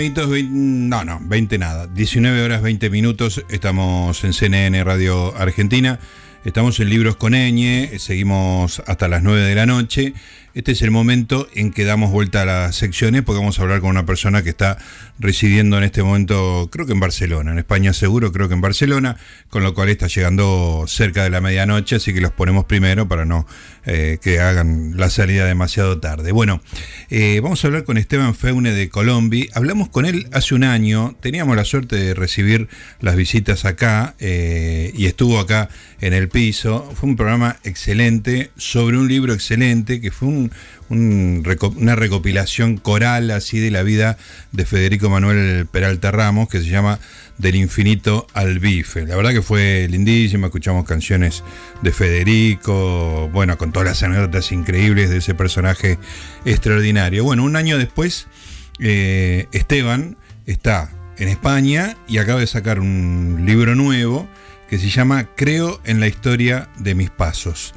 Bien, amiguitos. no, no, 20 nada. 19 horas 20 minutos. Estamos en CNN Radio Argentina. Estamos en Libros con Eñe. Seguimos hasta las 9 de la noche. Este es el momento en que damos vuelta a las secciones porque vamos a hablar con una persona que está residiendo en este momento, creo que en Barcelona, en España seguro, creo que en Barcelona, con lo cual está llegando cerca de la medianoche, así que los ponemos primero para no eh, que hagan la salida demasiado tarde. Bueno, eh, vamos a hablar con Esteban Feune de Colombia. Hablamos con él hace un año, teníamos la suerte de recibir las visitas acá eh, y estuvo acá en el piso. Fue un programa excelente sobre un libro excelente que fue un, una recopilación coral así de la vida de Federico Manuel Peralta Ramos que se llama Del infinito al bife. La verdad que fue lindísima, escuchamos canciones de Federico, bueno, con todas las anécdotas increíbles de ese personaje extraordinario. Bueno, un año después, eh, Esteban está en España y acaba de sacar un libro nuevo que se llama Creo en la historia de mis pasos.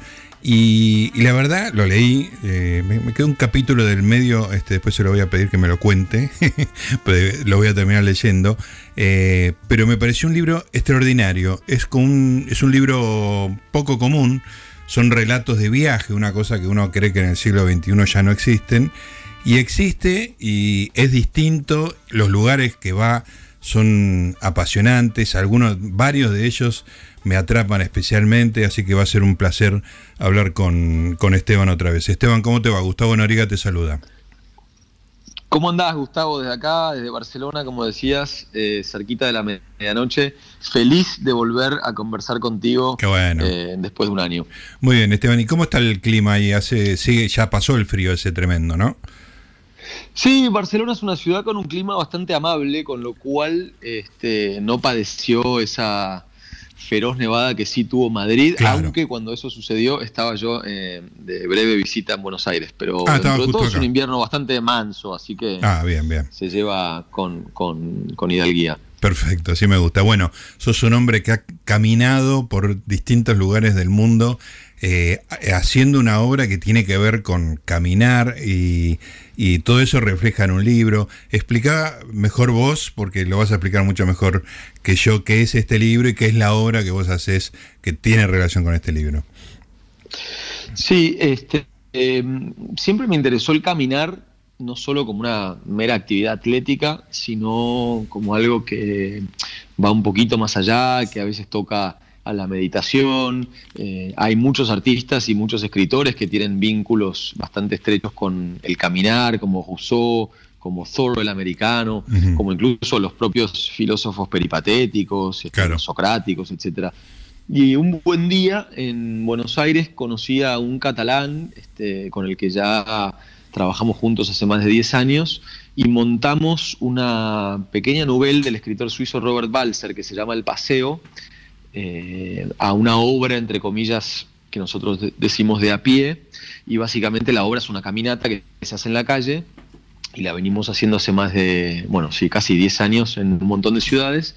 Y, la verdad, lo leí, eh, me, quedó un capítulo del medio, este, después se lo voy a pedir que me lo cuente, lo voy a terminar leyendo, eh, pero me pareció un libro extraordinario, es, un, es un libro poco común, son relatos de viaje, una cosa que uno cree que en el siglo XXI ya no existen, y existe y es distinto, los lugares que va son apasionantes, algunos, varios de ellos me atrapan especialmente, así que va a ser un placer hablar con, Esteban otra vez. Esteban, ¿cómo te va? Gustavo Noriga te saluda. ¿Cómo andás, Gustavo, desde acá, desde Barcelona, como decías, eh, cerquita de la medianoche? Feliz de volver a conversar contigo Qué bueno. Eh, después de un año. Muy bien, Esteban, ¿y cómo está el clima ahí? Hace, sigue, ya pasó el frío ese tremendo, ¿no? Sí, Barcelona es una ciudad con un clima bastante amable, con lo cual este, no padeció esa, feroz nevada que sí tuvo Madrid, aunque cuando eso sucedió estaba yo eh, de breve visita en Buenos Aires, pero ah, todo es un invierno bastante manso, así que ah, bien, bien. se lleva con, con, con hidalguía. Perfecto, así me gusta. Bueno, sos un hombre que ha caminado por distintos lugares del mundo eh, haciendo una obra que tiene que ver con caminar y, todo eso refleja en un libro. Explica mejor vos, porque lo vas a explicar mucho mejor que yo, qué es este libro y qué es la obra que vos haces que tiene relación con este libro. Sí, este, em, siempre me interesó el caminar, no solo como una mera actividad atlética, sino como algo que va un poquito más allá, que a veces toca a la meditación. Eh, hay muchos artistas y muchos escritores que tienen vínculos bastante estrechos con el caminar, como Rousseau, como Thoreau el americano, como incluso los propios filósofos peripatéticos, este, socráticos, etc. Y un buen día en Buenos Aires conocí a un catalán este, con el que ya trabajamos juntos hace más de 10 años y montamos una pequeña novela del escritor suizo Robert Balser que se llama El Paseo, eh, a una obra, entre comillas, que nosotros decimos de a pie, y básicamente la obra es una caminata que se hace en la calle, y la venimos haciendo hace más de, bueno, sí, casi 10 años en un montón de ciudades,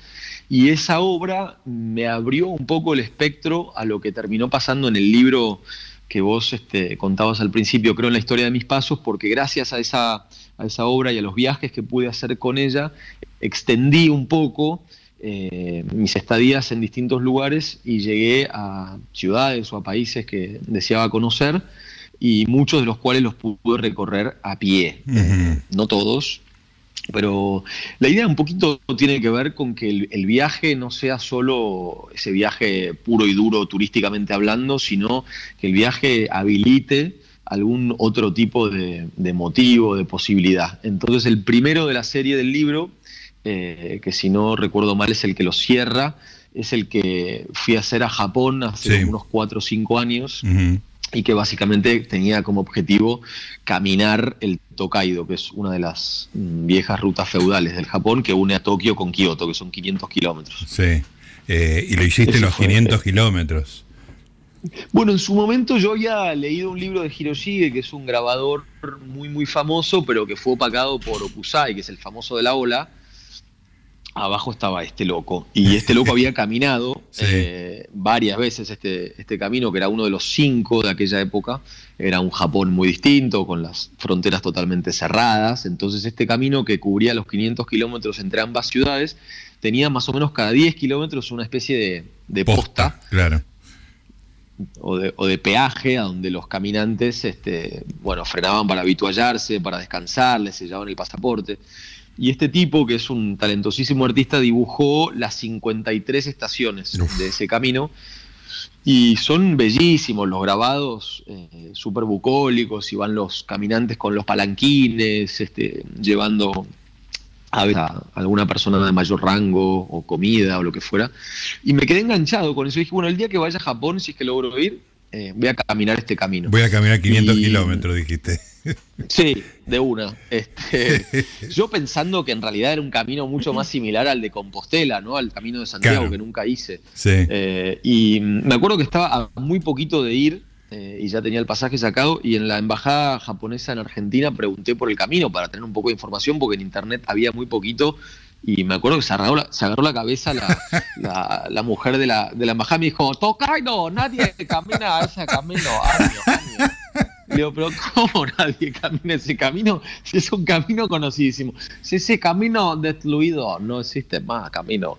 y esa obra me abrió un poco el espectro a lo que terminó pasando en el libro que vos este, contabas al principio, creo en la historia de mis pasos, porque gracias a esa, a esa obra y a los viajes que pude hacer con ella, extendí un poco eh, mis estadías en distintos lugares y llegué a ciudades o a países que deseaba conocer y muchos de los cuales los pude recorrer a pie. no todos, pero la idea un poquito tiene que ver con que el, viaje no sea solo ese viaje puro y duro turísticamente hablando, sino que el viaje habilite algún otro tipo de, de motivo, de posibilidad. Entonces el primero de la serie del libro eh, que si no recuerdo mal es el que lo cierra, es el que fui a hacer a Japón hace unos 4 o 5 años. Y que básicamente tenía como objetivo caminar el Tokaido, que es una de las mm, viejas rutas feudales del Japón que une a Tokio con Kioto, que son 500 kilómetros. Sí, eh, y lo hiciste los 500 kilómetros. Bueno, en su momento yo había leído un libro de Hiroshige, que es un grabador muy muy famoso, pero que fue opacado por Okusai, que es el famoso de la ola, abajo estaba este loco. Y este loco había caminado eh, varias veces este, este camino, que era uno de los cinco de aquella época. Era un Japón muy distinto, con las fronteras totalmente cerradas. Entonces este camino que cubría los 500 kilómetros entre ambas ciudades, tenía más o menos cada 10 kilómetros una especie de, posta. Claro. O de, peaje a donde los caminantes este, bueno, frenaban para habituallarse, para descansar, les sellaban el pasaporte. Y este tipo, que es un talentosísimo artista, dibujó las 53 estaciones de ese camino. Y son bellísimos los grabados, eh, súper bucólicos, y van los caminantes con los palanquines, este, llevando a, a alguna persona de mayor rango o comida o lo que fuera. Y me quedé enganchado con eso. Y dije, bueno, el día que vaya a Japón, si es que logro ir, eh, voy a caminar este camino. Voy a caminar 500 kilómetros, dijiste. Sí, de una. Este, yo pensando que en realidad era un camino mucho más similar al de Compostela, ¿no? Al camino de Santiago que nunca hice. Sí. Eh, y me acuerdo que estaba a muy poquito de ir eh, y ya tenía el pasaje sacado y en la embajada japonesa en Argentina pregunté por el camino para tener un poco de información porque en internet había muy poquito y me acuerdo que se agarró la, se agarró la cabeza la, la, mujer de la, de la embajada y me dijo, no nadie camina ese camino, Le digo, pero ¿cómo nadie camina ese camino? Si es un camino conocidísimo. Si ese camino destruido no existe más camino.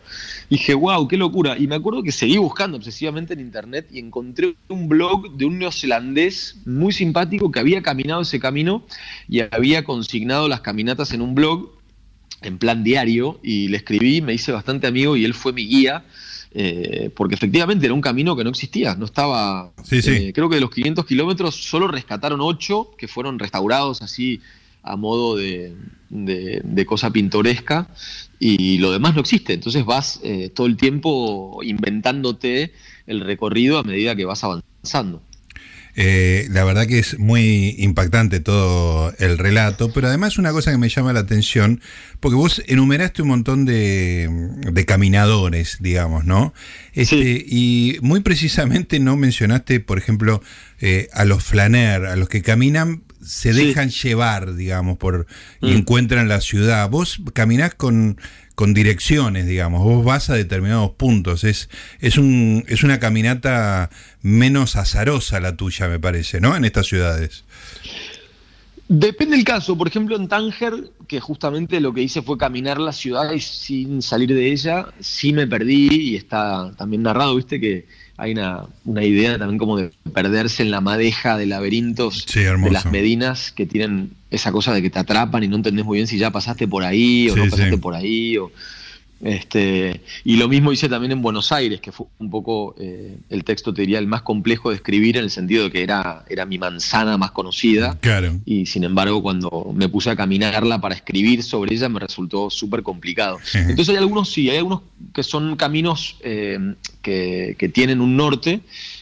Y dije, wow, qué locura. Y me acuerdo que seguí buscando obsesivamente en internet y encontré un blog de un neozelandés muy simpático que había caminado ese camino y había consignado las caminatas en un blog en plan diario y le escribí, me hice bastante amigo y él fue mi guía. Eh, porque efectivamente era un camino que no existía, no estaba... Eh, creo que de los 500 kilómetros solo rescataron 8 que fueron restaurados así a modo de, cosa pintoresca y lo demás no existe. Entonces vas eh, todo el tiempo inventándote el recorrido a medida que vas avanzando. Eh, la verdad que es muy impactante todo el relato, pero además una cosa que me llama la atención, porque vos enumeraste un montón de, caminadores, digamos, ¿no? Este, Y muy precisamente no mencionaste, por ejemplo, eh, a los flaner, a los que caminan se dejan llevar, digamos, por y mm. encuentran la ciudad. Vos caminás con con direcciones, digamos. Vos vas a determinados puntos. Es, es, un, es una caminata menos azarosa la tuya, me parece, ¿no? En estas ciudades. Depende del caso. Por ejemplo, en Tánger, que justamente lo que hice fue caminar la ciudad y sin salir de ella, sí me perdí y está también narrado, viste, que hay una, una, idea también como de perderse en la madeja de laberintos de las Medinas que tienen esa cosa de que te atrapan y no entendés muy bien si ya pasaste por ahí o no pasaste por ahí. O, este, y lo mismo hice también en Buenos Aires, que fue un poco eh, el texto, te diría, el más complejo de escribir en el sentido de que era, era mi manzana más conocida. Claro. Y sin embargo, cuando me puse a caminarla para escribir sobre ella, me resultó súper complicado. Entonces hay algunos, sí, hay algunos que son caminos eh, que, tienen un norte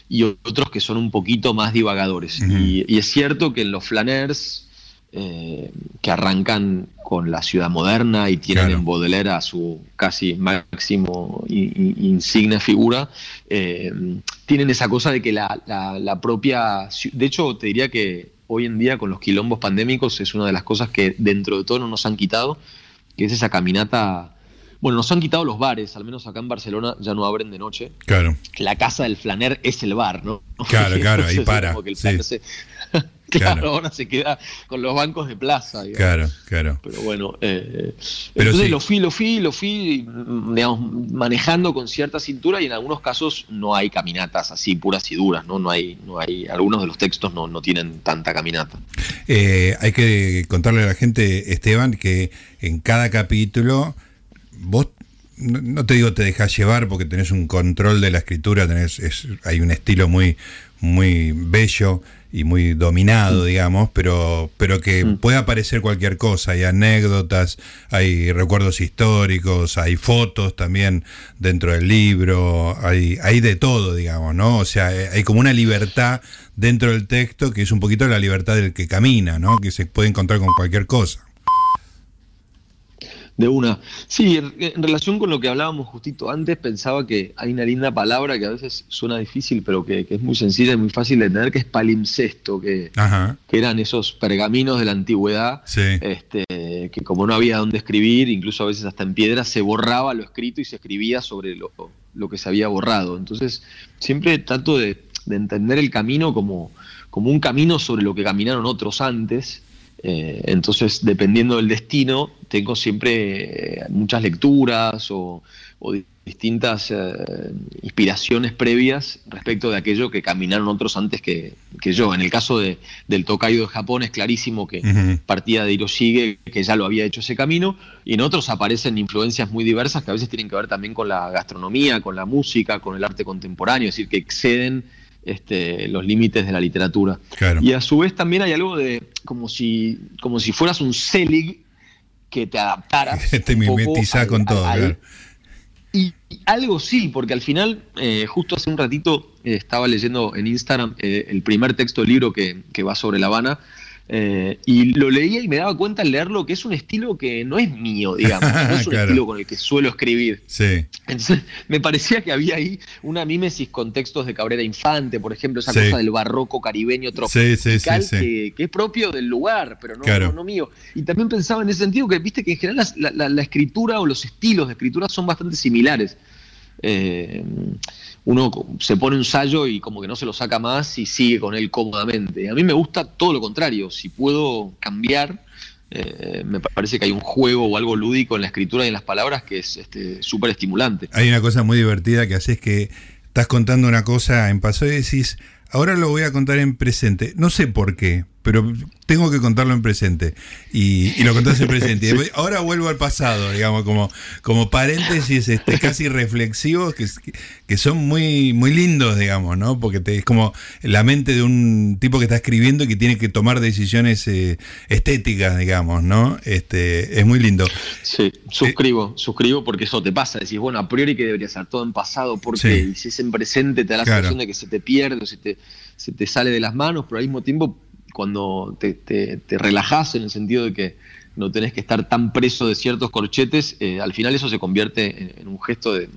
y otros que son un poquito más divagadores. y, y, es cierto que en los flaners eh, que arrancan con la ciudad moderna y tienen en Baudelaire a su casi máximo insigne figura, eh, tienen esa cosa de que la, propia... De hecho, te diría que hoy en día con los quilombos pandémicos es una de las cosas que dentro de todo no nos han quitado, que es esa caminata... Bueno, nos han quitado los bares, al menos acá en Barcelona ya no abren de noche. Claro. La casa del flaner es el bar, ¿no? Claro, claro, ahí para. Claro, ahora se queda con los bancos de plaza. Claro, claro. Pero bueno, eh, entonces lo fui, lo fui, lo fui, digamos, manejando con cierta cintura y en algunos casos no hay caminatas así puras y duras, ¿no? No hay, no hay, algunos de los textos no, no tienen tanta caminata. Eh, hay que contarle a la gente, Esteban, que en cada capítulo vos no te digo te dejas llevar porque tenés un control de la escritura, tenés, hay un estilo muy, muy bello y muy dominado, digamos, pero, pero que puede aparecer cualquier cosa. Hay anécdotas, hay recuerdos históricos, hay fotos también dentro del libro, hay, hay de todo, digamos, ¿no? O sea, eh, hay como una libertad dentro del texto que es un poquito la libertad del que camina, ¿no? Que se puede encontrar con cualquier cosa. De una. Sí, en, relación con lo que hablábamos justito antes, pensaba que hay una linda palabra que a veces suena difícil, pero que, es muy sencilla y muy fácil de entender, que es palimpsesto, que, que eran esos pergaminos de la antigüedad, este, que como no había dónde escribir, incluso a veces hasta en piedra, se borraba lo escrito y se escribía sobre lo, lo que se había borrado. Entonces, siempre trato de, entender el camino como, como un camino sobre lo que caminaron otros antes eh, entonces, dependiendo del destino, tengo siempre eh, muchas lecturas o, distintas eh, inspiraciones previas respecto de aquello que caminaron otros antes que, yo. En el caso de, del Tokaido de Japón es clarísimo que partía de Hiroshige, que ya lo había hecho ese camino, y en otros aparecen influencias muy diversas que a veces tienen que ver también con la gastronomía, con la música, con el arte contemporáneo, es decir, que exceden este, los límites de la literatura. Y a su vez también hay algo de como si, como si fueras un Selig que te adaptaras. te mimetizás con todo, Y, algo sí, porque al final, eh, justo hace un ratito eh, estaba leyendo en Instagram eh, el primer texto del libro que, que va sobre La Habana eh, y lo leía y me daba cuenta al leerlo que es un estilo que no es mío, digamos, no es un estilo con el que suelo escribir. Sí. Entonces me parecía que había ahí una mímesis con textos de Cabrera Infante, por ejemplo, esa cosa del barroco caribeño tropical que, que, es propio del lugar, pero no, no, mío. Y también pensaba en ese sentido que viste que en general la escritura o los estilos de escritura son bastante similares. Eh, uno se pone un sallo y como que no se lo saca más y sigue con él cómodamente. A mí me gusta todo lo contrario, si puedo cambiar, eh, me parece que hay un juego o algo lúdico en la escritura y en las palabras que es súper este, estimulante. Hay una cosa muy divertida que haces que estás contando una cosa en pasado y decís, ahora lo voy a contar en presente. No sé por qué, pero tengo que contarlo en presente. Y, lo contás en presente. Y ahora vuelvo al pasado, digamos, como, como paréntesis este, casi reflexivos que, que son muy, muy lindos, digamos, ¿no? Porque te, es como la mente de un tipo que está escribiendo y que tiene que tomar decisiones eh, estéticas, digamos, ¿no? Este, es muy lindo. Sí, suscribo, suscribo porque eso te pasa. Decís, bueno, a priori que debería ser todo en pasado, porque si es en presente te da la sensación de que se te pierde o se te, se te sale de las manos, pero al mismo tiempo cuando te, te, relajás en el sentido de que no tenés que estar tan preso de ciertos corchetes, eh, al final eso se convierte en, un gesto de,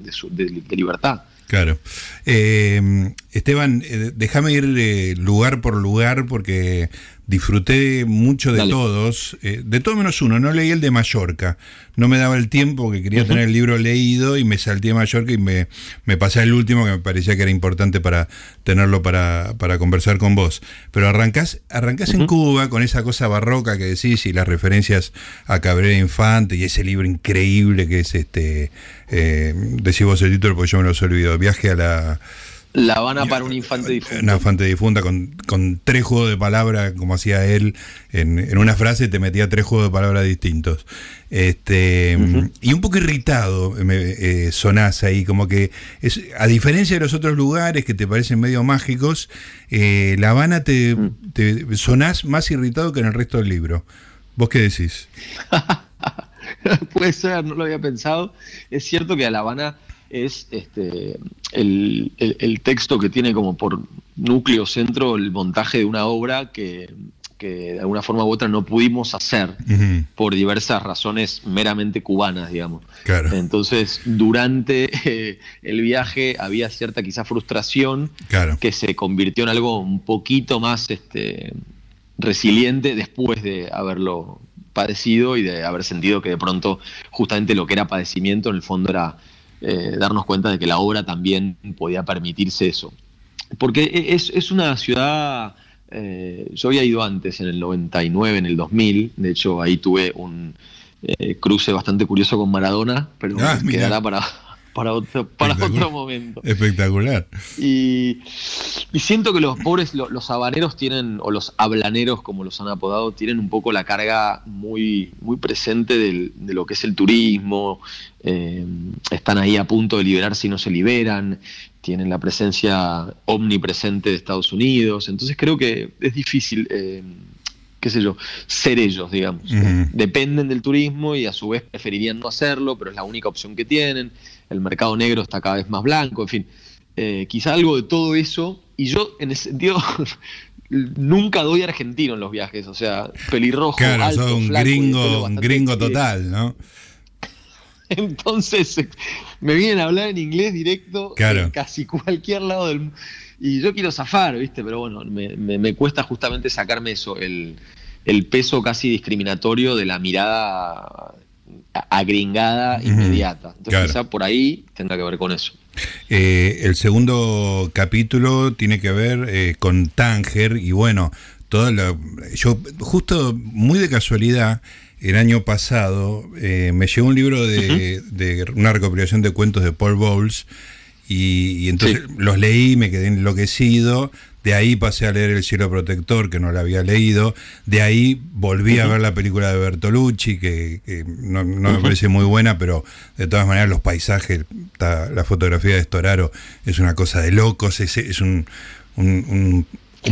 libertad. Claro. Eh, Esteban, eh, déjame ir lugar por lugar porque disfruté mucho de todos, eh, de todo menos uno, no leí el de Mallorca, no me daba el tiempo que quería tener el libro leído y me salté a Mallorca y me, me, pasé el último que me parecía que era importante para tenerlo para, para conversar con vos. Pero arrancás, arrancás en Cuba con esa cosa barroca que decís y las referencias a Cabrera Infante y ese libro increíble que es este, eh, decís vos el título porque yo me lo he olvidado, Viaje a la la Habana para un infante difunto. Una infante difunta con, con tres juegos de palabras, como hacía él, en, una frase te metía tres juegos de palabras distintos. Este, Y un poco irritado me, eh, sonás ahí, como que es, a diferencia de los otros lugares que te parecen medio mágicos, eh, La Habana te, mm. te sonás más irritado que en el resto del libro. ¿Vos qué decís? Puede ser, no lo había pensado. Es cierto que a La Habana es este, el, texto que tiene como por núcleo centro el montaje de una obra que, de alguna forma u otra no pudimos hacer por diversas razones meramente cubanas, digamos. Entonces, durante eh, el viaje había cierta quizá frustración que se convirtió en algo un poquito más este, resiliente después de haberlo padecido y de haber sentido que de pronto justamente lo que era padecimiento en el fondo era eh, darnos cuenta de que la obra también podía permitirse eso. Porque e, es, una ciudad, eh, yo había ido antes, en el 99, en el 2000, de hecho ahí tuve un eh, cruce bastante curioso con Maradona, pero ah, quedará para, para otro, para otro momento. Espectacular. Y, siento que los pobres, los, habaneros tienen, o los hablaneros, como los han apodado, tienen un poco la carga muy, muy presente de lo que es el turismo. Eh, están ahí a punto de liberarse y no se liberan. Tienen la presencia omnipresente de Estados Unidos. Entonces creo que es difícil. Eh, qué sé yo, ser ellos, digamos. Dependen del turismo y a su vez preferirían no hacerlo, pero es la única opción que tienen. El mercado negro está cada vez más blanco, en fin. Eh, quizá algo de todo eso. Y yo, en ese sentido, nunca doy argentino en los viajes. O sea, pelirrojo. Claro, alto, un gringo, un gringo total, ¿no? Entonces me vienen a hablar en inglés directo en casi cualquier lado del mundo. Y yo quiero zafar, ¿viste? Pero bueno, me, cuesta justamente sacarme eso, el, peso casi discriminatorio de la mirada agringada inmediata. Entonces quizá por ahí tendrá que ver con eso. Eh, el segundo capítulo tiene que ver eh, con Tánger y bueno, todo lo, yo justo muy de casualidad el año pasado eh, me llegó un libro de, una recopilación de cuentos de Paul Bowles y, entonces los leí, me quedé enloquecido. De ahí pasé a leer El cielo protector, que no la había leído. De ahí volví a ver la película de Bertolucci, que, no, me parece muy buena, pero de todas maneras los paisajes, la fotografía de Storaro es una cosa de locos, es, es un, un,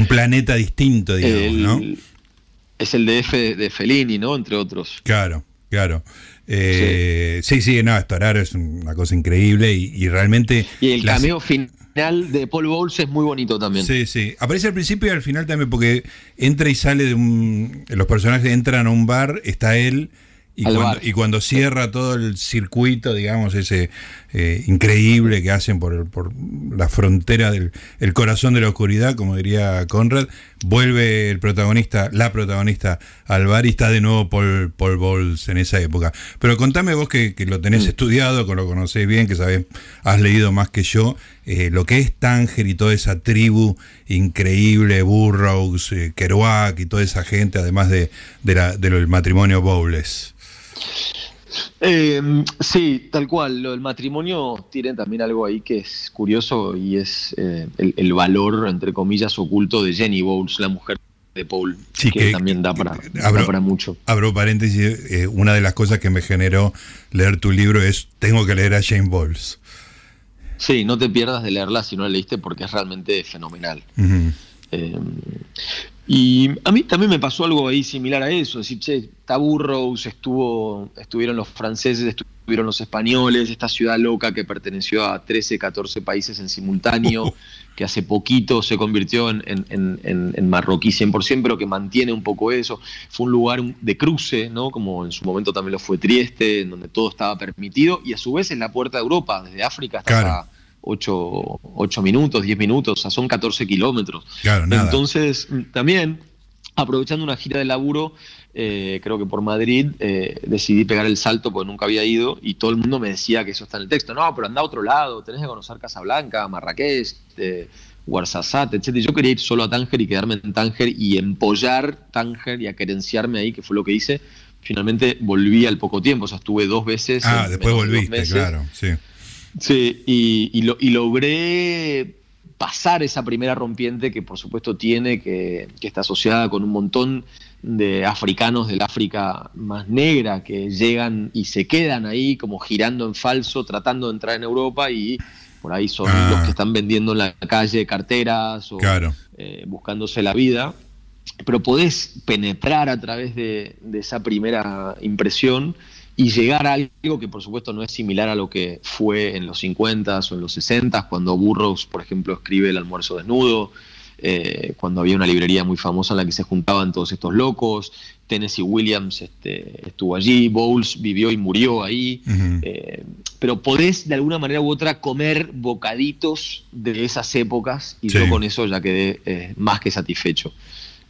planeta distinto, digamos, ¿no? Es el de F de Fellini, ¿no? Entre otros. Claro, claro. Eh, sí. sí, no, Storaro es una cosa increíble y, realmente... Y el cameo final de Paul Bowles es muy bonito también. Sí, sí. Aparece al principio y al final también porque entra y sale de un... Los personajes entran a un bar, está él y cuando, cierra todo el circuito, digamos, ese eh, increíble que hacen por, por la frontera del el corazón de la oscuridad, como diría Conrad, vuelve el protagonista, la protagonista al bar y está de nuevo Paul, Paul Bowles en esa época. Pero contame vos que, lo tenés mm. estudiado, que lo conocés bien, que sabés, has leído más que yo, eh, lo que es Tánger y toda esa tribu increíble, Burroughs, eh, Kerouac y toda esa gente, además de, de la, del matrimonio Bowles. Eh, sí, tal cual. Lo del matrimonio tiene también algo ahí que es curioso y es eh, el, valor, entre comillas, oculto de Jenny Bowles, la mujer de Paul, que, también da para, para, mucho. Abro paréntesis, eh, una de las cosas que me generó leer tu libro es, tengo que leer a Jane Bowles. Sí, no te pierdas de leerla si no la leíste porque es realmente fenomenal. Y a mí también me pasó algo ahí similar a eso, decir, che, Taburros, estuvo, estuvieron los franceses, estuvieron los españoles, esta ciudad loca que perteneció a 13, 14 países en simultáneo, que hace poquito se convirtió en, en, marroquí 100%, pero que mantiene un poco eso. Fue un lugar de cruce, ¿no? como en su momento también lo fue Trieste, en donde todo estaba permitido, y a su vez es la puerta de Europa, desde África hasta... 8, minutos, 10 minutos, o sea, son 14 kilómetros. Entonces, también, aprovechando una gira de laburo, eh, creo que por Madrid, eh, decidí pegar el salto porque nunca había ido y todo el mundo me decía que eso está en el texto. No, pero anda a otro lado, tenés que conocer Casablanca, Marrakech, eh, Guarzazate, etc. Y yo quería ir solo a Tánger y quedarme en Tánger y empollar Tánger y acerenciarme ahí, que fue lo que hice. Finalmente volví al poco tiempo, o sea, estuve dos veces. Ah, después volviste, claro, sí. Sí, y, logré pasar esa primera rompiente que por supuesto tiene, que, está asociada con un montón de africanos del África más negra que llegan y se quedan ahí como girando en falso, tratando de entrar en Europa y por ahí son ah. los que están vendiendo en la calle carteras o eh, buscándose la vida. Pero podés penetrar a través de esa primera impresión y llegar a algo que por supuesto no es similar a lo que fue en los 50s o en los 60s, cuando Burroughs, por ejemplo, escribe El almuerzo desnudo, eh, cuando había una librería muy famosa en la que se juntaban todos estos locos, Tennessee Williams este, estuvo allí, Bowles vivió y murió ahí, eh, pero podés de alguna manera u otra comer bocaditos de esas épocas y yo con eso ya quedé eh, más que satisfecho.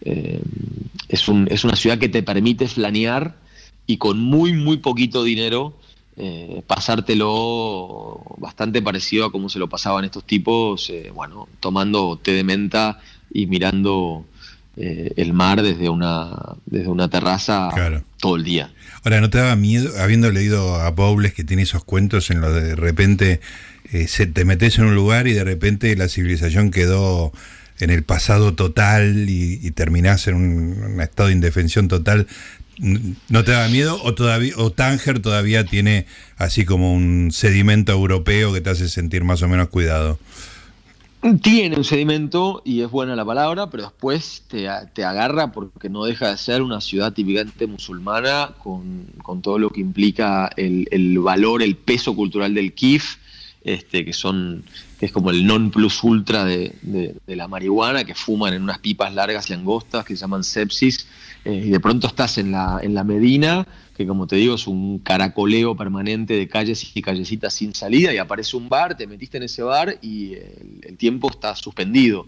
es, un, es una ciudad que te permite flanear y con muy, muy poquito dinero eh, pasártelo bastante parecido a cómo se lo pasaban estos tipos, eh, bueno, tomando té de menta y mirando eh, el mar desde una, desde una terraza todo el día. Ahora, ¿no te daba miedo, habiendo leído a Bowles que tiene esos cuentos en los de, de repente se, te metes en un lugar y de repente la civilización quedó en el pasado total y, y terminás en un, estado de indefensión total, ¿No te da miedo? ¿O, todavía, o Tánger todavía tiene así como un sedimento europeo que te hace sentir más o menos cuidado? Tiene un sedimento y es buena la palabra, pero después te, agarra porque no deja de ser una ciudad típicamente musulmana con, todo lo que implica el, valor, el peso cultural del KIF este, que son que es como el non plus ultra de, la marihuana, que fuman en unas pipas largas y angostas que se llaman sepsis, eh, y de pronto estás en la, en la Medina, que como te digo es un caracoleo permanente de calles y callecitas sin salida, y aparece un bar, te metiste en ese bar y el, tiempo está suspendido.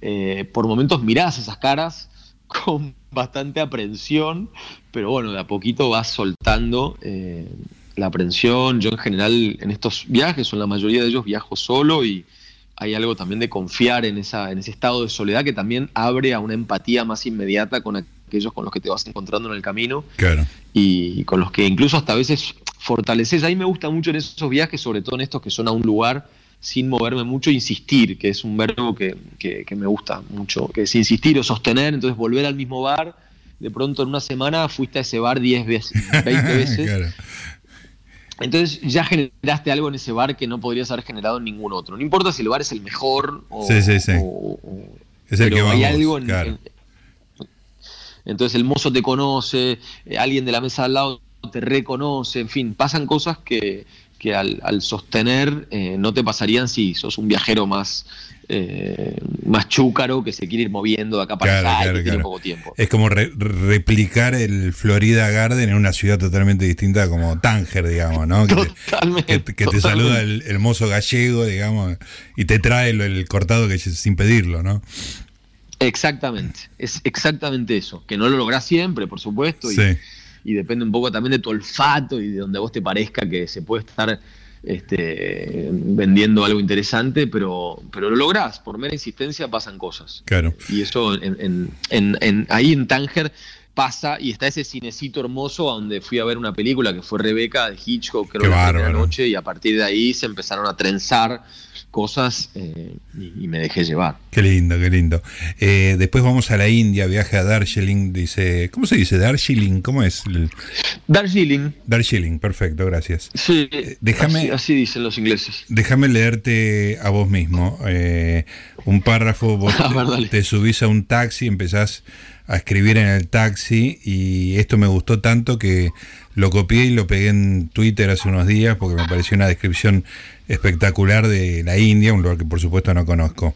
Eh, por momentos mirás esas caras con bastante aprensión, pero bueno, de a poquito vas soltando eh, la aprensión. Yo en general en estos viajes, o en la mayoría de ellos, viajo solo y hay algo también de confiar en, esa, en ese estado de soledad que también abre a una empatía más inmediata con aquellos con los que te vas encontrando en el camino claro. y con los que incluso hasta a veces fortaleces. A mí me gusta mucho en esos viajes, sobre todo en estos que son a un lugar sin moverme mucho, insistir, que es un verbo que, me gusta mucho, que es insistir o sostener, entonces volver al mismo bar, de pronto en una semana fuiste a ese bar 10 veces, 20 veces. Entonces ya generaste algo en ese bar que no podrías haber generado en ningún otro. No importa si el bar es el mejor o... Sí, sí, sí. es el que hay algo en, entonces el mozo te conoce, eh, alguien de la mesa al lado te reconoce, en fin, pasan cosas que, que al, sostener eh, no te pasarían si sos un viajero más, eh, más chúcaro que se quiere ir moviendo de acá para allá y que tiene poco tiempo. Es como replicar el Florida Garden en una ciudad totalmente distinta como Tánger, digamos, ¿no? Que totalmente, te, que, te saluda el, mozo gallego, digamos, y te trae el, cortado que sin pedirlo, ¿no? Exactamente, es exactamente eso, que no lo lográs siempre, por supuesto, y, sí y depende un poco también de tu olfato y de donde vos te parezca que se puede estar este, vendiendo algo interesante, pero, pero lo lográs, por mera insistencia pasan cosas. Claro. Y eso en, en, ahí en Tánger pasa y está ese cinecito hermoso donde fui a ver una película que fue Rebeca de Hitchcock, creo que la noche, y a partir de ahí se empezaron a trenzar cosas eh, y, me dejé llevar. Qué lindo, qué lindo. Eh, después vamos a la India, viaje a Darjeeling, dice, ¿cómo se dice? Darjeeling, ¿cómo es? Darjeeling. Darjeeling, perfecto, gracias. Sí, eh, déjame, así, dicen los ingleses. Déjame leerte a vos mismo un párrafo, vos te, subís a un taxi, empezás a escribir en el taxi y esto me gustó tanto que lo copié y lo pegué en Twitter hace unos días porque me pareció una descripción espectacular de la India, un lugar que por supuesto no conozco.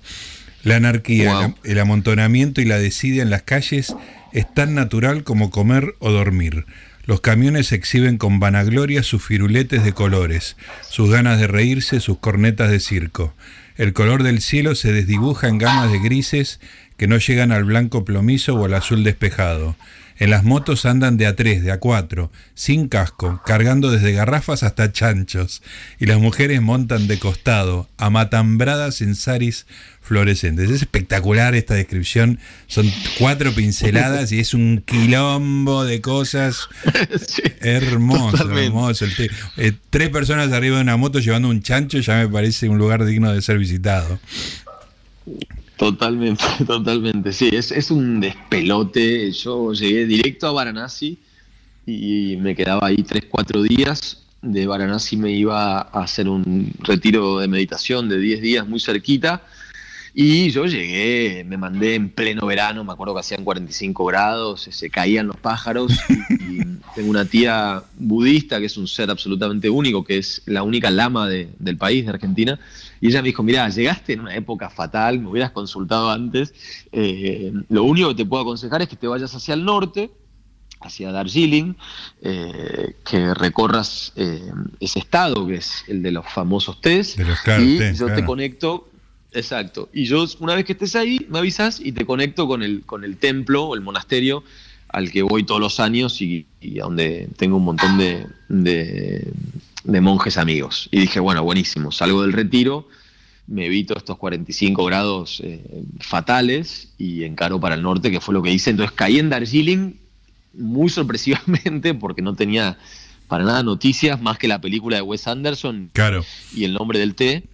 La anarquía, el amontonamiento y la desidia en las calles es tan natural como comer o dormir. Los camiones exhiben con vanagloria sus firuletes de colores, sus ganas de reírse, sus cornetas de circo. El color del cielo se desdibuja en gamas de grises que no llegan al blanco plomizo o al azul despejado. En las motos andan de a tres, de a cuatro, sin casco, cargando desde garrafas hasta chanchos, y las mujeres montan de costado, amatambradas en saris fluorescentes. Es espectacular esta descripción, son cuatro pinceladas y es un quilombo de cosas. hermoso, hermoso. Eh, tres personas arriba de una moto llevando un chancho ya me parece un lugar digno de ser visitado. Totalmente, totalmente. Sí, es, es un despelote. Yo llegué directo a Varanasi y me quedaba ahí tres, cuatro días. De Varanasi me iba a hacer un retiro de meditación de 10 días muy cerquita y yo llegué, me mandé en pleno verano, me acuerdo que hacían 45 grados, se caían los pájaros. Y, tengo una tía budista que es un ser absolutamente único, que es la única lama del país, de Argentina. Y ella me dijo: Mirá, llegaste en una época fatal, me hubieras consultado antes. Eh, lo único que te puedo aconsejar es que te vayas hacia el norte, hacia Darjeeling, eh, que recorras eh, ese estado que es el de los famosos tés. y yo te conecto Exacto. Y yo, una vez que estés ahí, me avisas y te conecto con el, con el templo o el monasterio al que voy todos los años y, a donde tengo un montón de, de, monjes amigos. Y dije, bueno, buenísimo, salgo del retiro, me evito estos 45 grados eh, fatales y encaro para el norte, que fue lo que hice. Entonces caí en Darjeeling muy sorpresivamente porque no tenía para nada noticias más que la película de Wes Anderson claro. y el nombre del té.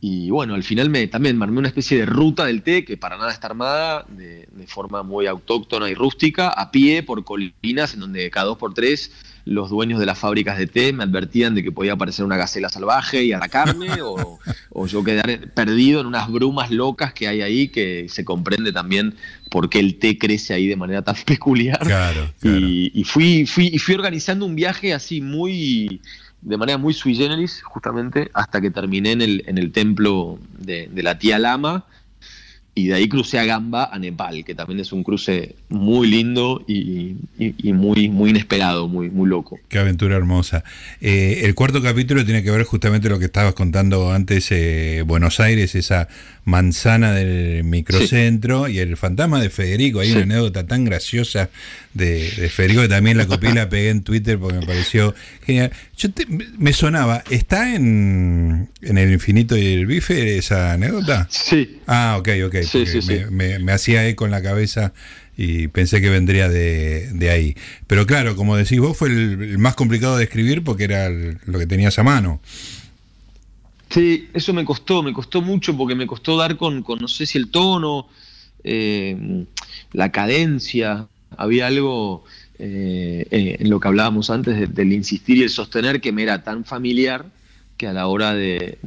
Y bueno, al final me, también me armé una especie de ruta del té que para nada está armada, de, forma muy autóctona y rústica, a pie por colinas en donde cada dos por tres los dueños de las fábricas de té me advertían de que podía aparecer una gacela salvaje y atacarme, o, yo quedar perdido en unas brumas locas que hay ahí, que se comprende también por qué el té crece ahí de manera tan peculiar. Claro, Y, fui, fui, y fui organizando un viaje así muy de manera muy sui generis, justamente, hasta que terminé en el, en el templo de, la tía Lama, y de ahí crucé a Gamba, a Nepal, que también es un cruce muy lindo y, muy, muy inesperado, muy, muy loco. Qué aventura hermosa. Eh, el cuarto capítulo tiene que ver justamente lo que estabas contando antes, eh, Buenos Aires, esa manzana del microcentro y el fantasma de Federico. Hay una anécdota tan graciosa de, Federico que también la copié y la pegué en Twitter porque me pareció genial. Yo me sonaba, ¿está en, en el infinito y el bife esa anécdota? Sí. Ah, ok, ok. Sí, me, hacía eco en la cabeza y pensé que vendría de, ahí. Pero claro, como decís vos, fue el, más complicado de escribir porque era lo que tenías a mano. Sí, eso me costó, me costó mucho porque me costó dar con, no sé si el tono, eh, la cadencia, había algo eh, eh, en lo que hablábamos antes del insistir y el sostener que me era tan familiar que a la hora de,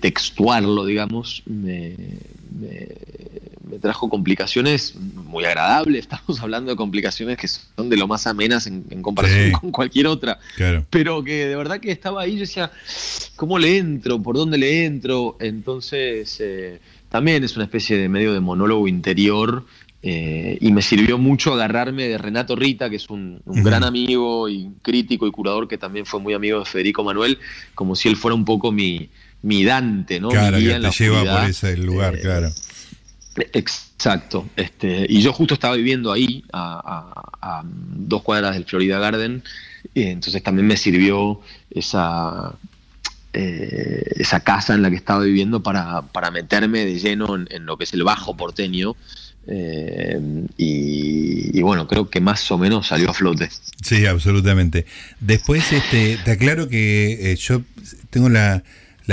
textuarlo, digamos, me, trajo complicaciones muy agradables. Estamos hablando de complicaciones que son de lo más amenas en, comparación con cualquier otra. Pero que de verdad que estaba ahí, yo decía, ¿cómo le entro? ¿Por dónde le entro? Entonces, eh, también es una especie de medio de monólogo interior eh, y me sirvió mucho agarrarme de Renato Rita, que es un, gran amigo y crítico y curador que también fue muy amigo de Federico Manuel, como si él fuera un poco mi, mi Dante, ¿no? Claro, que te lleva por ese lugar, eh, claro. Exacto. Este, y yo justo estaba viviendo ahí, a, dos cuadras del Florida Garden, y entonces también me sirvió esa, eh, esa casa en la que estaba viviendo para, meterme de lleno en, lo que es el bajo porteño eh, y, bueno, creo que más o menos salió a flote. Sí, absolutamente. Después, este, te aclaro que eh, yo tengo la,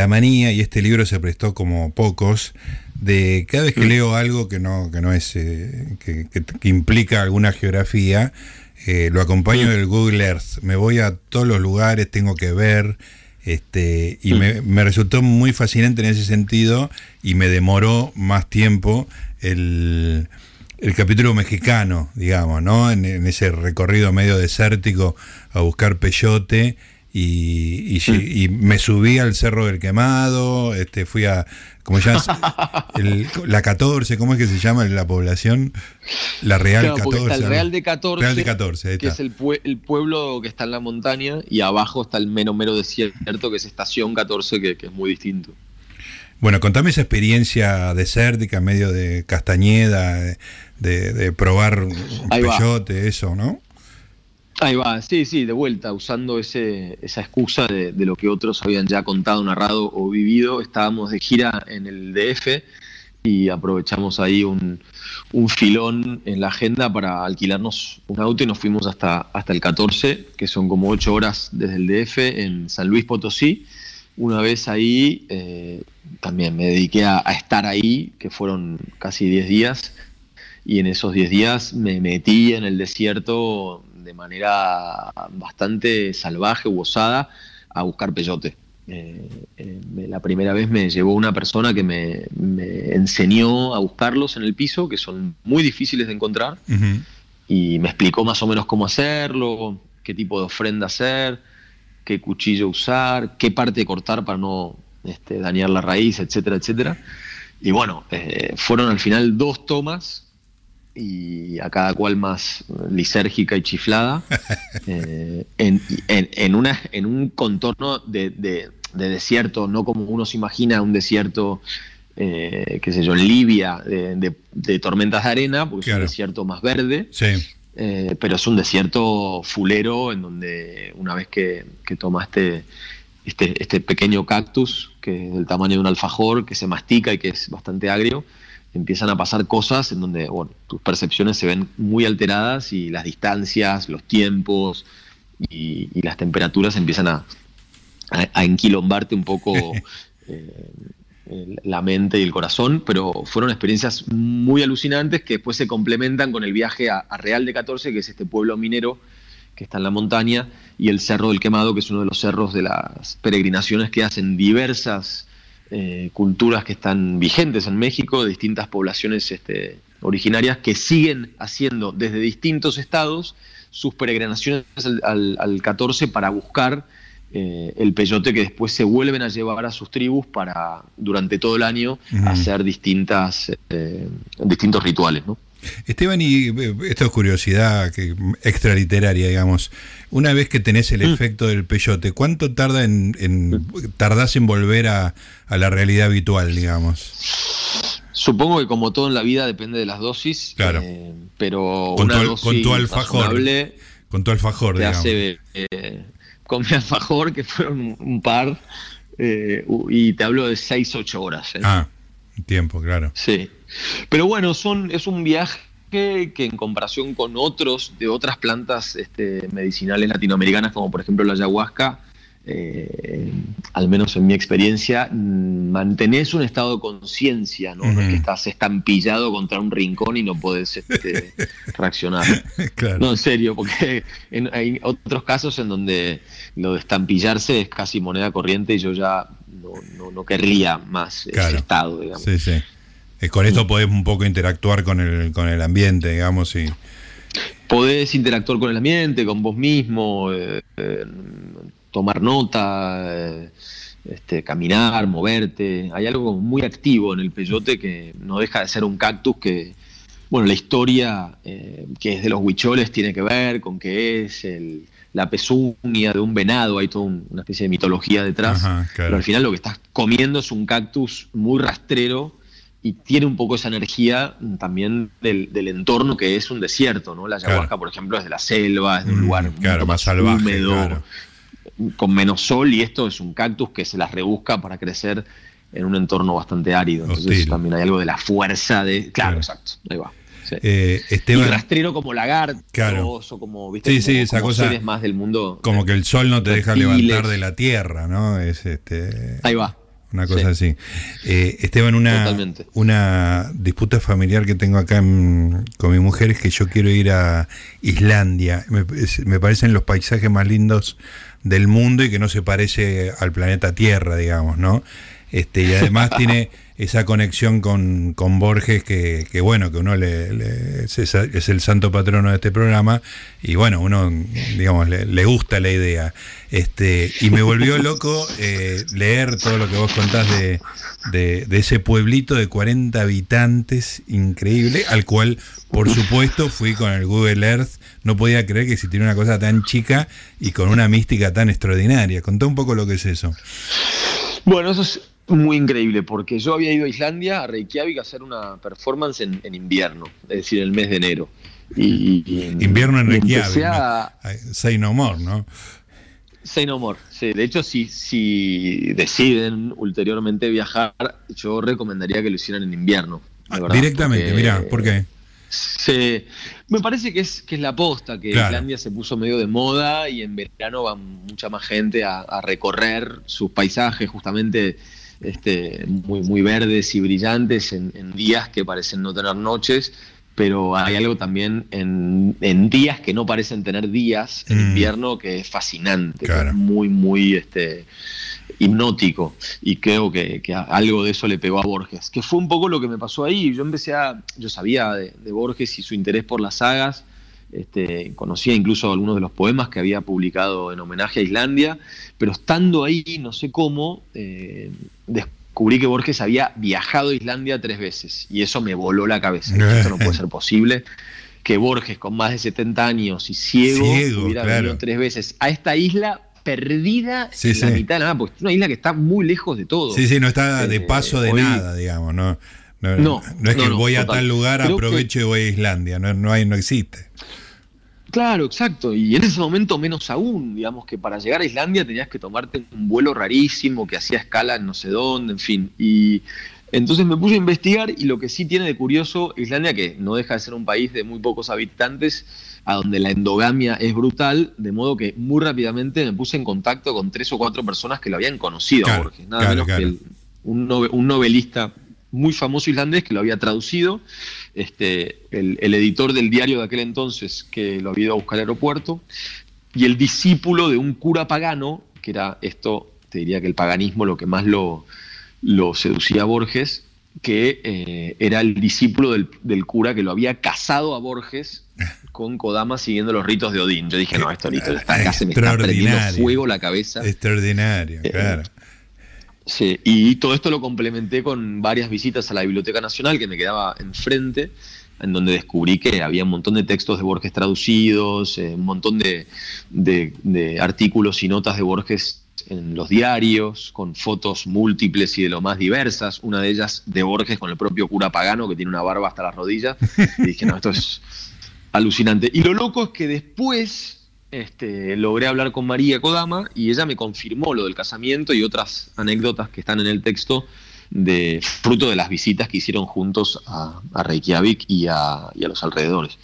manía, y este libro se prestó como pocos, de cada vez que mm. leo algo que no, que no es, eh, que, implica alguna geografía, lo acompaño mm. del Google Earth. Me voy a todos los lugares, tengo que ver. Este, y mm. me, resultó muy fascinante en ese sentido y me demoró más tiempo el, capítulo mexicano, digamos, ¿no? En, ese recorrido medio desértico a buscar peyote. Y, y, me subí al Cerro del Quemado, este, fui a, ¿cómo se la 14, ¿cómo es que se llama la población? La Real 14. el Real de 14, Real de 14 que es el, pueblo que está en la montaña, y abajo está el mero mero desierto, que es Estación 14, que es muy distinto. Bueno, contame esa experiencia desértica en medio de Castañeda, de, probar un peyote, eso, ¿no? Ahí va, sí, sí, de vuelta, usando ese, esa excusa de, lo que otros habían ya contado, narrado o vivido. Estábamos de gira en el DF y aprovechamos ahí un, filón en la agenda para alquilarnos un auto y nos fuimos hasta, hasta el 14, que son como ocho horas desde el DF en San Luis Potosí una vez ahí, eh, también me dediqué a, estar ahí, que fueron casi 10 días, y en esos 10 días me metí en el desierto de manera bastante salvaje u osada a buscar peyote. Eh, eh, la primera vez me llevó una persona que me, enseñó a buscarlos en el piso, que son muy difíciles de encontrar, y me explicó más o menos cómo hacerlo, qué tipo de ofrenda hacer qué cuchillo usar, qué parte cortar para no este, dañar la raíz, etcétera, etcétera. Y bueno, eh, fueron al final dos tomas y a cada cual más lisérgica y chiflada, eh, en, una, en un contorno de, desierto, no como uno se imagina un desierto, eh, qué sé yo, Libia, de, tormentas de arena, porque es un desierto más verde. Sí. Eh, pero es un desierto fulero en donde una vez que, tomaste este, este, pequeño cactus, que es del tamaño de un alfajor, que se mastica y que es bastante agrio, empiezan a pasar cosas en donde tus percepciones se ven muy alteradas y las distancias, los tiempos y, las temperaturas empiezan a, a, enquilombarte un poco eh, la mente y el corazón, pero fueron experiencias muy alucinantes que después se complementan con el viaje a, Real de 14, que es este pueblo minero que está en la montaña, y el Cerro del Quemado, que es uno de los cerros de las peregrinaciones que hacen diversas eh, culturas que están vigentes en México, de distintas poblaciones este, originarias, que siguen haciendo desde distintos estados sus peregrinaciones al, al 14 para buscar eh, el peyote que después se vuelven a llevar a sus tribus para durante todo el año hacer distintas, eh, distintos rituales. ¿no? Esteban, y eh, esto es curiosidad que, extraliteraria, digamos. Una vez que tenés el mm. efecto del peyote, ¿cuánto tarda en, mm. tardás en volver a, la realidad habitual, digamos? Supongo que como todo en la vida depende de las dosis. Claro. pero con, tu, con tu alfajor. Con tu alfajor, digamos con mi alfajor, que fueron un par, eh, y te hablo de 6, 8 horas. ¿eh? Ah, tiempo, claro. Sí. Pero bueno, son, es un viaje que en comparación con otros de otras plantas este, medicinales latinoamericanas, como por ejemplo la ayahuasca, eh, al menos en mi experiencia, mm, mantenés un estado de conciencia, ¿no? es que estás estampillado contra un rincón y no puedes este, reaccionar. No, en serio, porque hay otros casos en donde lo de estampillarse es casi moneda corriente y yo ya no, querría más ese estado, digamos. Sí, sí. Eh, con esto podés un poco interactuar con el, con el ambiente, digamos, y podés interactuar con el ambiente, con vos mismo, eh, tomar nota, eh, este, caminar, moverte. Hay algo muy activo en el peyote que no deja de ser un cactus que, bueno, la historia eh, que es de los huicholes tiene que ver con que es la pezuña de un venado, hay toda una especie de mitología detrás, pero al final lo que estás comiendo es un cactus muy rastrero y tiene un poco esa energía también del, entorno que es un desierto, ¿no? La ayahuasca, por ejemplo, es de la selva, es de un mm, lugar más, salvaje, húmedo, con menos sol y esto es un cactus que se las rebusca para crecer en un entorno bastante árido. Entonces también hay algo de la fuerza de... Claro, exacto, ahí va. Eh, y rastrero como lagartos o como, ¿viste? Sí, sí, esa cosa. más del mundo. Como que el sol no te deja levantar de la tierra, ¿no? Es este. Ahí va. Una cosa así. Eh, Esteban, una, una disputa familiar que tengo acá con mi mujer es que yo quiero ir a Islandia. Me, me parecen los paisajes más lindos del mundo y que no se parece al planeta Tierra, digamos, ¿no? Este, y además tiene esa conexión con, Borges que, bueno, que uno le, es, el santo patrono de este programa y bueno, uno, digamos, le, gusta la idea. Este, y me volvió loco eh, leer todo lo que vos contás de, de, ese pueblito de 40 habitantes, increíble, al cual, por supuesto, fui con el Google Earth. No podía creer que existiera una cosa tan chica y con una mística tan extraordinaria. Contá un poco lo que es eso. Bueno, eso es muy increíble, porque yo había ido a Islandia, a Reykjavik, a hacer una performance en, invierno, es decir, el mes de enero. Y, invierno en Reykjavik. Say no more, ¿no? Say no more. Sí, de hecho, si, si deciden ulteriormente viajar, yo recomendaría que lo hicieran en invierno. Ah, directamente, mira, ¿por qué? Me parece que es, que es la posta, que Islandia se puso medio de moda y en verano va mucha más gente a recorrer sus paisajes, justamente este, muy, muy verdes y brillantes en, días que parecen no tener noches, pero hay algo también en, días que no parecen tener días en mm. invierno que es fascinante, muy, muy este, hipnótico. Y creo que, algo de eso le pegó a Borges, que fue un poco lo que me pasó ahí. Yo empecé a, yo sabía de, de Borges y su interés por las sagas este, conocía incluso algunos de los poemas que había publicado en homenaje a Islandia, pero estando ahí, no sé cómo, eh, descubrí que Borges había viajado a Islandia tres veces y eso me voló la cabeza. Esto no puede ser posible. Que Borges, con más de 70 años y ciego, hubiera venido tres veces a esta isla perdida en la mitad de nada, porque es una isla que está muy lejos de todo. Sí, sí, no está de eh, paso de nada, digamos, no. No, es que voy a tal lugar, aprovecho y voy a Islandia, no, no, hay, no existe. Claro, exacto. Y en ese momento menos aún, digamos que para llegar a Islandia tenías que tomarte un vuelo rarísimo que hacía escala en no sé dónde, en fin. Y entonces me puse a investigar y lo que sí tiene de curioso Islandia, que no deja de ser un país de muy pocos habitantes, a donde la endogamia es brutal, de modo que muy rápidamente me puse en contacto con tres o cuatro personas que lo habían conocido a Borges, nada menos que un novelista muy famoso islandés que lo había traducido, este, el, editor del diario de aquel entonces que lo había ido a buscar al aeropuerto, y el discípulo de un cura pagano, que era esto, te diría que el paganismo lo que más lo, lo seducía a Borges, que eh, era el discípulo del, cura que lo había casado a Borges con Kodama siguiendo los ritos de Odín. Yo dije, no, esto listo, acá se me está prendiendo fuego la cabeza. Extraordinario, eh, claro. Sí, y todo esto lo complementé con varias visitas a la Biblioteca Nacional que me quedaba enfrente, en donde descubrí que había un montón de textos de Borges traducidos, eh, un montón de, de artículos y notas de Borges en los diarios, con fotos múltiples y de lo más diversas, una de ellas de Borges con el propio cura pagano que tiene una barba hasta las rodillas. Y dije, no, esto es alucinante. Y lo loco es que después este, logré hablar con María Kodama y ella me confirmó lo del casamiento y otras anécdotas que están en el texto de fruto de las visitas que hicieron juntos a, Reykjavik y a, los alrededores.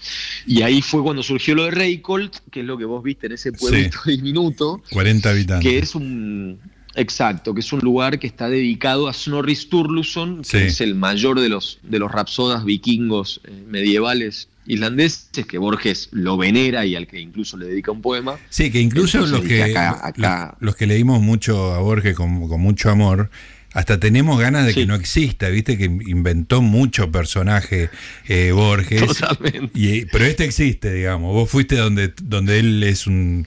Y ahí fue cuando surgió lo de Reykjolt, que es lo que vos viste en ese pueblito diminuto. 40 habitantes. Que es un. Exacto, que es un lugar que está dedicado a Snorri Sturluson, que es el mayor de los, de los rapsodas vikingos eh, medievales islandeses, que Borges lo venera y al que incluso le dedica un poema. Sí, que incluso los que, Los, que leímos mucho a Borges con, con mucho amor, hasta tenemos ganas de que no exista, viste que inventó mucho personaje eh, Borges. Totalmente. pero este existe, digamos. Vos fuiste donde, donde él es un,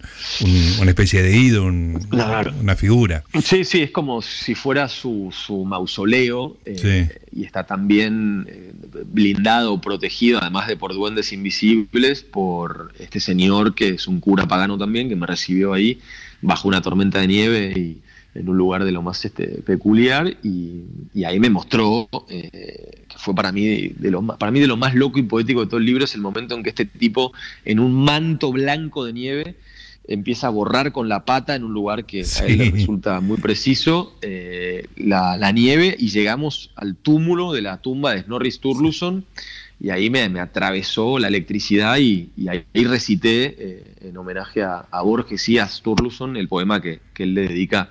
una especie de ídolo, una figura. Sí, sí, es como si fuera su, mausoleo eh, y está también eh, blindado, protegido, además de por duendes invisibles, por este señor que es un cura pagano también, que me recibió ahí bajo una tormenta de nieve y en un lugar de lo más este, peculiar y, ahí me mostró eh, que fue para mí de, lo más, para mí de lo más loco y poético de todo el libro es el momento en que este tipo en un manto blanco de nieve empieza a borrar con la pata en un lugar que a él le resulta muy preciso eh, la, nieve y llegamos al túmulo de la tumba de Snorri Sturluson y ahí me, atravesó la electricidad y, ahí, recité eh, en homenaje a, Borges y a Sturluson el poema que, que él le dedica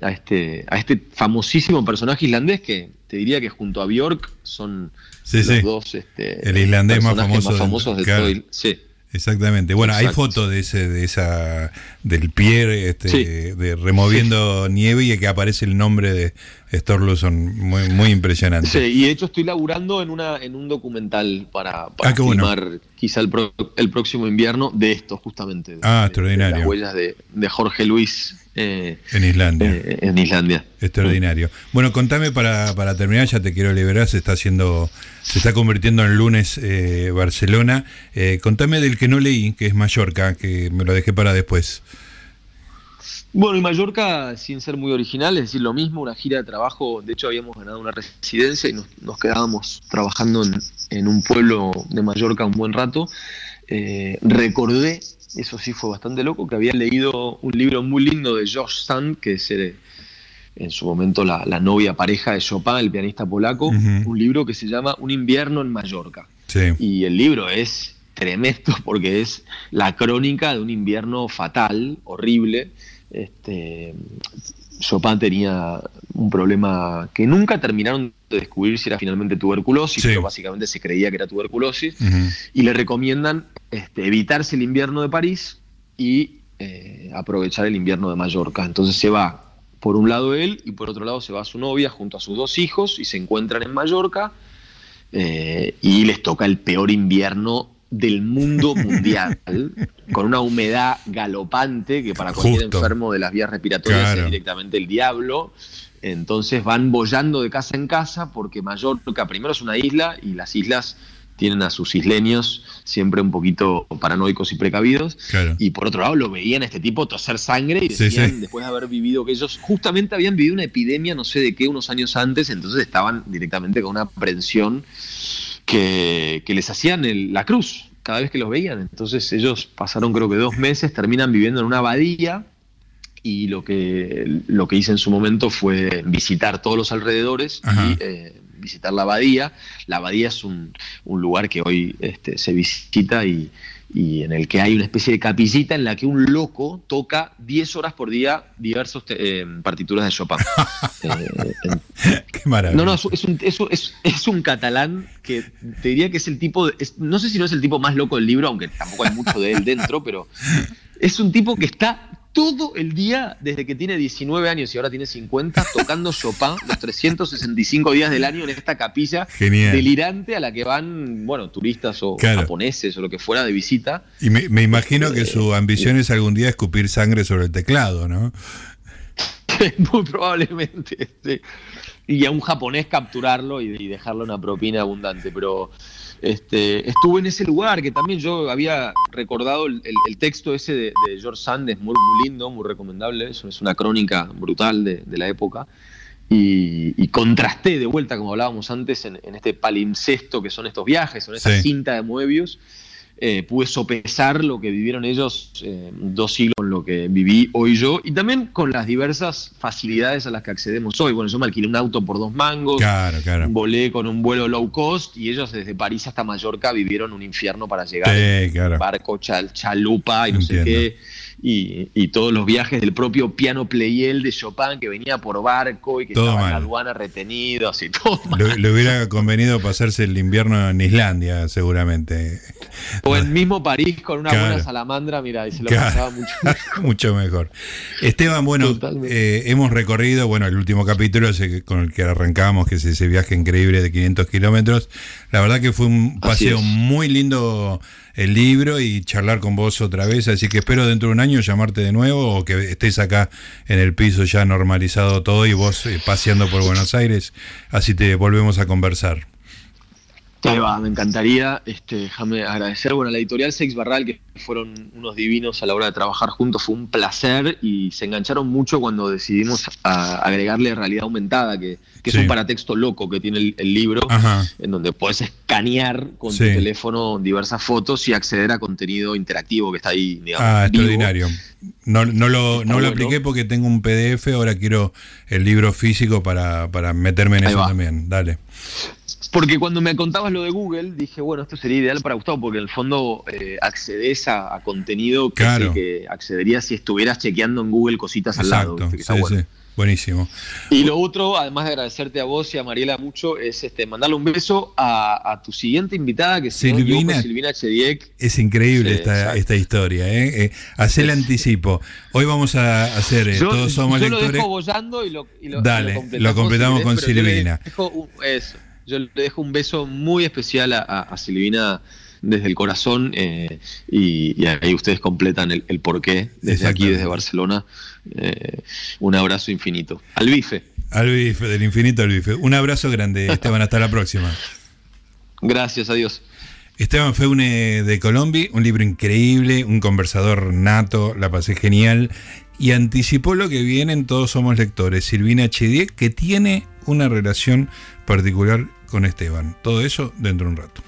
a este, a este famosísimo personaje islandés que te diría que junto a Bjork son los dos este, el islandés más famoso famosos de, todo el, sí. Exactamente. Bueno, hay fotos de ese, de esa, del pie, este, de removiendo nieve y que aparece el nombre de Storluson, muy, muy impresionante. Sí, y de hecho estoy laburando en una, en un documental para, para ah, filmar quizá el, el, próximo invierno de esto, justamente. Ah, extraordinario. las huellas de, de Jorge Luis eh, en Islandia. Eh, en Islandia. Extraordinario. Bueno, contame para, para, terminar, ya te quiero liberar, se está haciendo, se está convirtiendo en lunes eh, Barcelona. contame del que no leí, que es Mallorca, que me lo dejé para después. Bueno, y Mallorca, sin ser muy original, es decir, lo mismo, una gira de trabajo. De hecho, habíamos ganado una residencia y nos, quedábamos trabajando en, en, un pueblo de Mallorca un buen rato. recordé eso sí fue bastante loco, que había leído un libro muy lindo de Josh Sand, que es eh, en su momento la, novia pareja de Chopin, el pianista polaco, un libro que se llama Un invierno en Mallorca. Y el libro es tremendo porque es la crónica de un invierno fatal, horrible. Este, Chopin tenía un problema que nunca terminaron de descubrir si era finalmente tuberculosis, pero básicamente se creía que era tuberculosis, y le recomiendan este, evitarse el invierno de París y eh, aprovechar el invierno de Mallorca. Entonces se va por un lado él y por otro lado se va su novia junto a sus dos hijos y se encuentran en Mallorca eh, y les toca el peor invierno del mundo mundial, con una humedad galopante que para cualquier enfermo de las vías respiratorias es directamente el diablo. Entonces van bollando de casa en casa porque Mallorca primero es una isla y las islas tienen a sus isleños siempre un poquito paranoicos y precavidos. Y por otro lado lo veían a este tipo toser sangre y decían, después de haber vivido que ellos justamente habían vivido una epidemia, no sé de qué, unos años antes, entonces estaban directamente con una aprensión que, les hacían la cruz cada vez que los veían. Entonces ellos pasaron creo que dos meses, terminan viviendo en una abadía y lo que, lo que hice en su momento fue visitar todos los alrededores y eh, visitar la abadía. La abadía es un, un lugar que hoy este, se visita y, y en el que hay una especie de capillita en la que un loco toca 10 horas por día diversas eh, partituras de Chopin. Eh, Qué maravilla. No, no, es un, es, es, un catalán que te diría que es el tipo, no sé si no es el tipo más loco del libro, aunque tampoco hay mucho de él dentro, pero es un tipo que está todo el día, desde que tiene 19 años y ahora tiene 50, tocando Chopin los 365 días del año en esta capilla delirante a la que van, bueno, turistas o japoneses o lo que fuera de visita. Y me, imagino que su ambición es algún día escupir sangre sobre el teclado, ¿no? Muy probablemente. Y a un japonés capturarlo y, y dejarle una propina abundante, pero este, estuve en ese lugar que también yo había recordado el, texto ese de, George Sand, es muy, lindo, muy recomendable, eso es una crónica brutal de, la época. Y, contrasté de vuelta, como hablábamos antes, en, en, este palimpsesto que son estos viajes, son esa cinta de Moebius, eh, pude sopesar lo que vivieron ellos eh, dos siglos con lo que viví hoy yo y también con las diversas facilidades a las que accedemos hoy. Bueno, yo me alquilé un auto por dos mangos, volé con un vuelo low cost y ellos desde París hasta Mallorca vivieron un infierno para llegar. Barco, chalupa y no sé qué y, todos los viajes del propio piano playel de Chopin que venía por barco y que estaba en la aduana retenido, así todo. Le, hubiera convenido pasarse el invierno en Islandia, seguramente. O en mismo París con una buena salamandra, mira, y se lo pasaba mucho mejor. mucho mejor. Esteban, bueno, eh, hemos recorrido, bueno, el último capítulo con el que arrancamos, que es ese viaje increíble de 500 kilómetros. La verdad que fue un paseo muy lindo el libro y charlar con vos otra vez. Así que espero dentro de un año llamarte de nuevo o que estés acá en el piso ya normalizado todo y vos eh, paseando por Buenos Aires. Así te volvemos a conversar. Va, me encantaría. Este, déjame agradecer bueno, a la editorial Sex Barral, que fueron unos divinos a la hora de trabajar juntos. Fue un placer y se engancharon mucho cuando decidimos agregarle realidad aumentada, que que es un paratexto loco que tiene el, libro, en donde puedes escanear con tu teléfono diversas fotos y acceder a contenido interactivo que está ahí, digamos. Ah, extraordinario. No, no lo, no lo apliqué porque tengo un PDF, ahora quiero el libro físico para, meterme en eso también. Dale. Porque cuando me contabas lo de Google, dije, bueno, esto sería ideal para Gustavo, porque en el fondo eh, accedes a, contenido que, que accederías si estuvieras chequeando en Google cositas al lado. Buenísimo. Y lo otro, además de agradecerte a vos y a Mariela mucho, es este mandarle un beso a, tu siguiente invitada, que es Silvina, Silvina Chediek. Es increíble esta, esta, historia, ¿eh? eh hacer el anticipo. Hoy vamos a hacer eh, Todos Somos yo Lectores. Lo dejo bollando y lo, y Dale, lo completamos, con Silvina. Yo le, dejo un, beso muy especial a Silvina desde el corazón eh, y, ahí ustedes completan el, porqué desde aquí, desde Barcelona. Eh, un abrazo infinito. Al bife. Al bife, del infinito al bife. Un abrazo grande, Esteban. Hasta la próxima. Gracias, adiós. Esteban Feune de Colombia, un libro increíble, un conversador nato, la pasé genial y anticipó lo que viene Todos Somos Lectores, Silvina Chediek, que tiene una relación particular con Esteban. Todo eso dentro de un rato.